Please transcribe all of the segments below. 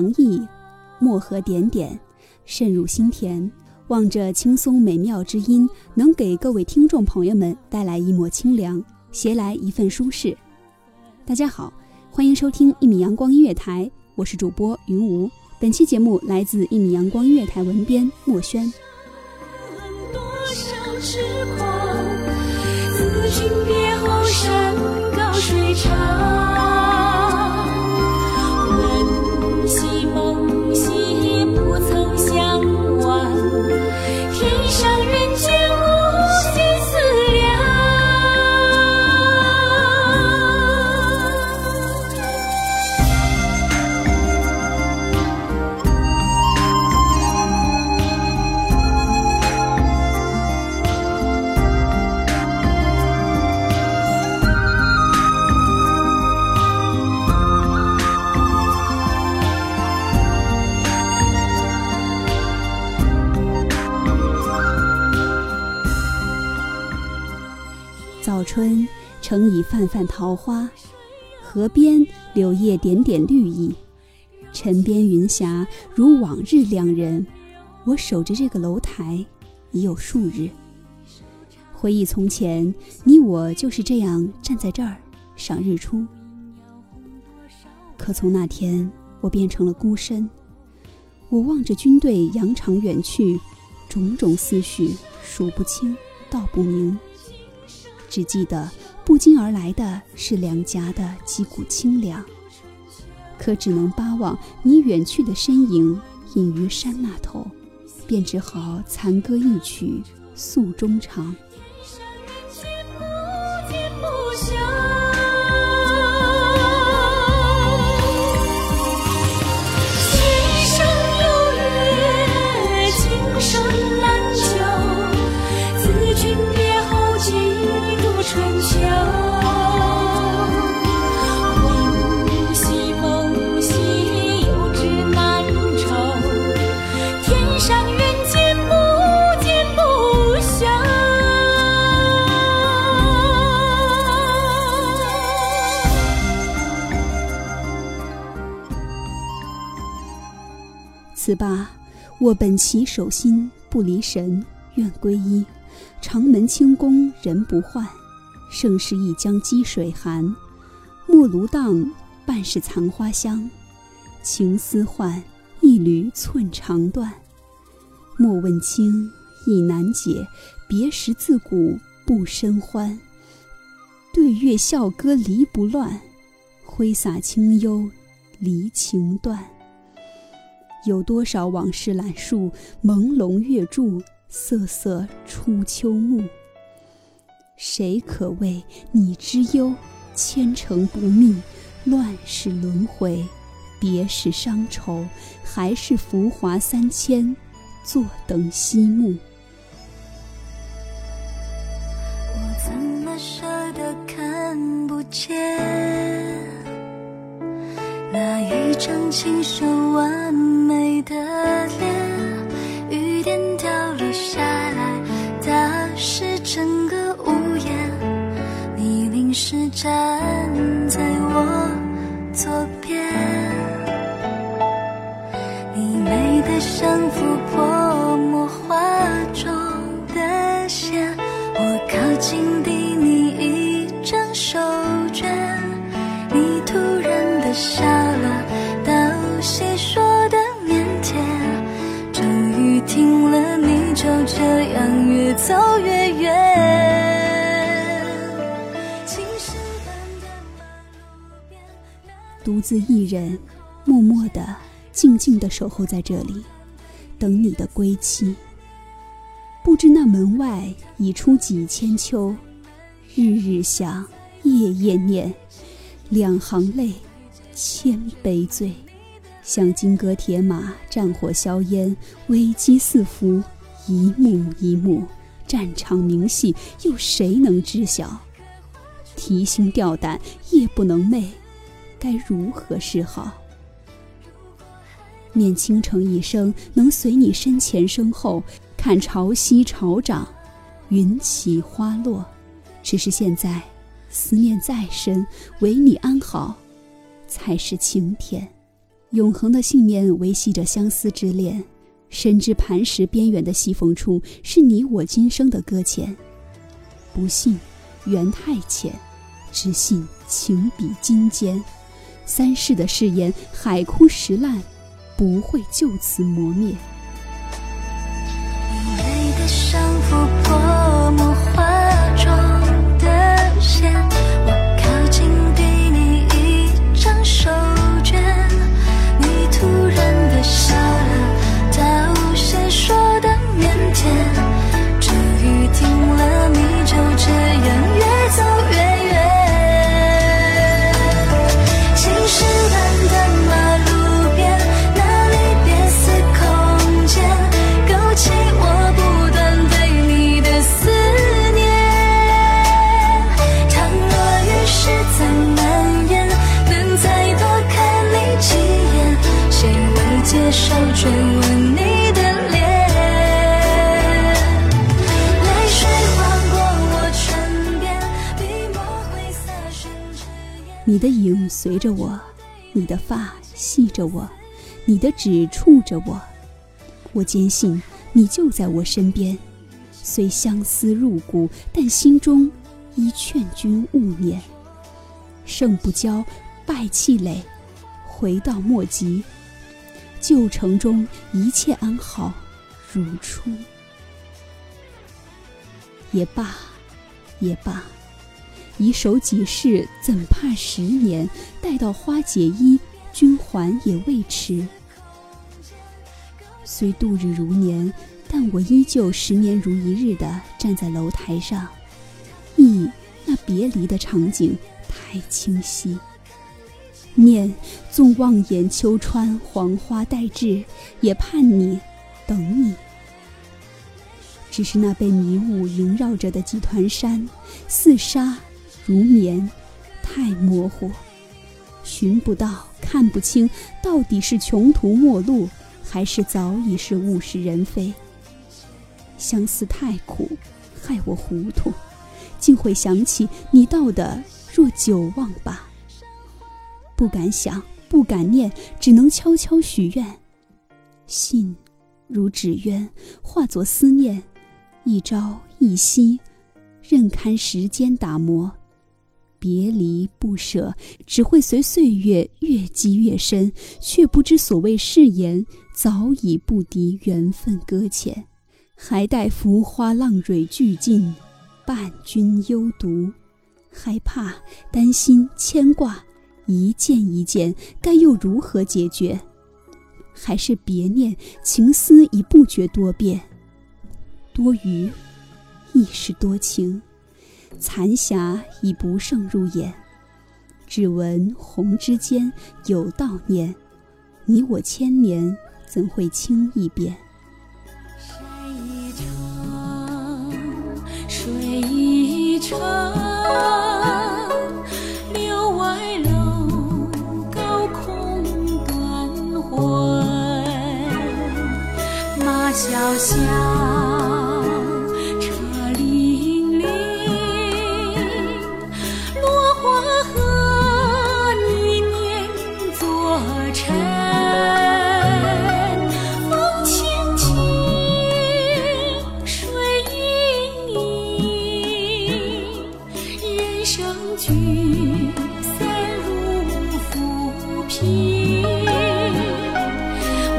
凉意，漠河点点，渗入心田。望着轻松美妙之音，能给各位听众朋友们带来一抹清凉，携来一份舒适。大家好，欢迎收听一米阳光音乐台，我是主播云无。本期节目来自一米阳光音乐台文编莫轩。多少痴狂，自别后，山高水长。春盛以泛泛桃花，河边柳叶点点绿意，晨边云霞如往日两人。我守着这个楼台已有数日，回忆从前，你我就是这样站在这儿赏日出。可从那天，我变成了孤身，我望着军队扬长远去，种种思绪数不清，道不明。只记得不禁而来的是两颊的几股清凉，可只能巴望你远去的身影隐于山那头，便只好残歌一曲诉衷肠。此罢，我本起手心不离神，愿皈依。长门清宫人不换，盛世一江积水寒。木炉荡，半是残花香。情丝换，一缕寸肠断。莫问情，亦难解。别时自古不生欢。对月笑歌离不乱，挥洒清幽离情断。有多少往事揽树，朦胧月柱，瑟瑟初秋暮。谁可为你之忧？千城不灭，乱世轮回，别是伤愁，还是浮华三千，坐等夕暮。我怎么舍得看不见那一？张清秀站在我左边，你美得像幅泼墨画中的仙，我靠近递你一张手绢，你突然的笑了，道谢说的腼腆，终于听了你就这样越走越远。独自一人，默默的、静静的守候在这里，等你的归期。不知那门外已出几千秋，日日想，夜夜念，两行泪，千杯醉。像金戈铁马，战火硝烟，危机四伏，一幕一幕，战场明细，又谁能知晓？提心吊胆，夜不能寐，该如何是好？念倾城一生，能随你身前身后，看潮汐潮涨，云起花落。只是现在，思念再深，唯你安好，才是晴天。永恒的信念维系着相思之恋，深知磐石边缘的细缝处，是你我今生的搁浅。不信，缘太浅。只信情比金坚，三世的誓言，海枯石烂，不会就此磨灭。你的影随着我，你的发系着我，你的指触着我。我坚信你就在我身边，虽相思入骨，但心中依劝君勿念。胜不骄，败气馁，回到莫及。旧城中一切安好，如初。也罢，也罢。以守己事，怎怕十年？待到花解衣，君还也未迟。虽度日如年，但我依旧十年如一日地站在楼台上，忆那别离的场景太清晰。念纵望眼秋川黄花待至，也盼你，等你。只是那被迷雾萦绕着的几团山，似沙如棉，太模糊，寻不到，看不清，到底是穷途末路，还是早已是物是人非？相思太苦，害我糊涂，竟会想起你道的若久忘吧。不敢想，不敢念，只能悄悄许愿。信如纸鸢，化作思念，一朝一夕，任堪时间打磨。别离不舍，只会随岁月越积越深，却不知所谓誓言早已不敌缘分搁浅，还待浮花浪蕊俱尽，伴君幽独。害怕、担心、牵挂，一件一件，该又如何解决？还是别念，情思已不觉多变，多余，亦是多情。残霞已不胜入眼，只闻鸿之间有悼念。你我千年怎会轻易变？山一程，水一程，柳外楼高空断魂，马萧萧。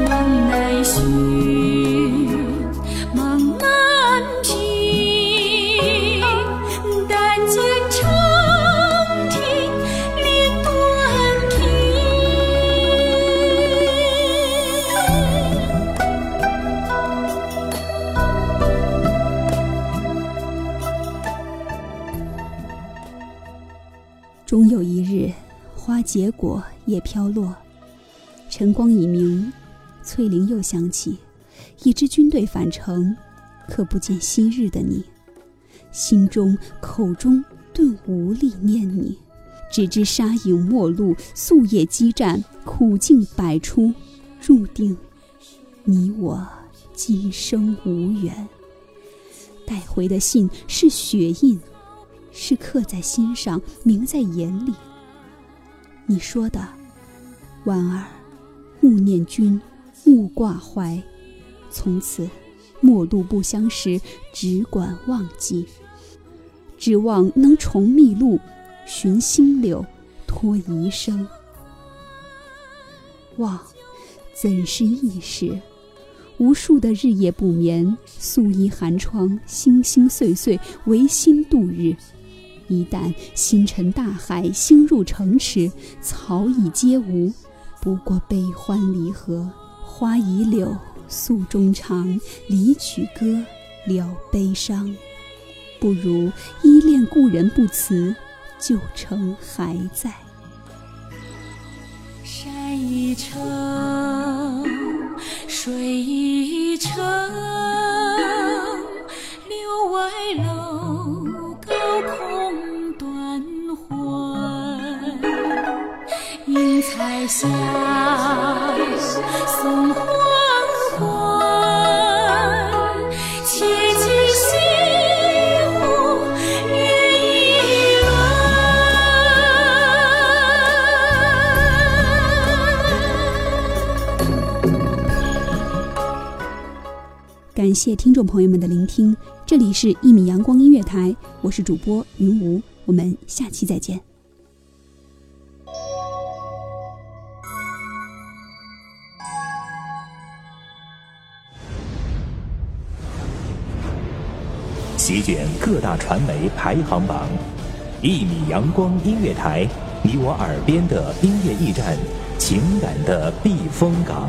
梦难寻，梦难平，但见长亭连短亭。终有一日。花结果，叶飘落，晨光已明，翠铃又响起。一支军队返程，可不见昔日的你，心中口中顿无力念你，只知沙影陌路，夙夜激战，苦境百出，注定你我今生无缘。带回的信是血印。是刻在心上，铭在眼里。你说的，婉儿，勿念君，勿挂怀，从此陌路不相识，只管忘记。指望能重觅路，寻新柳，托遗生。望，怎是易事？无数的日夜不眠，素衣寒窗，星星碎碎，唯心度日。一旦星辰大海，星入城池，草已皆无，不过悲欢离合。花已柳，诉衷肠，离曲歌，了悲伤。不如依恋故人不辞，旧城还在。山已成，感谢听众朋友们的聆听，这里是《一米阳光音乐台》，我是主播云无，我们下期再见。席卷各大传媒排行榜，一米阳光音乐台，你我耳边的音乐驿站，情感的避风港。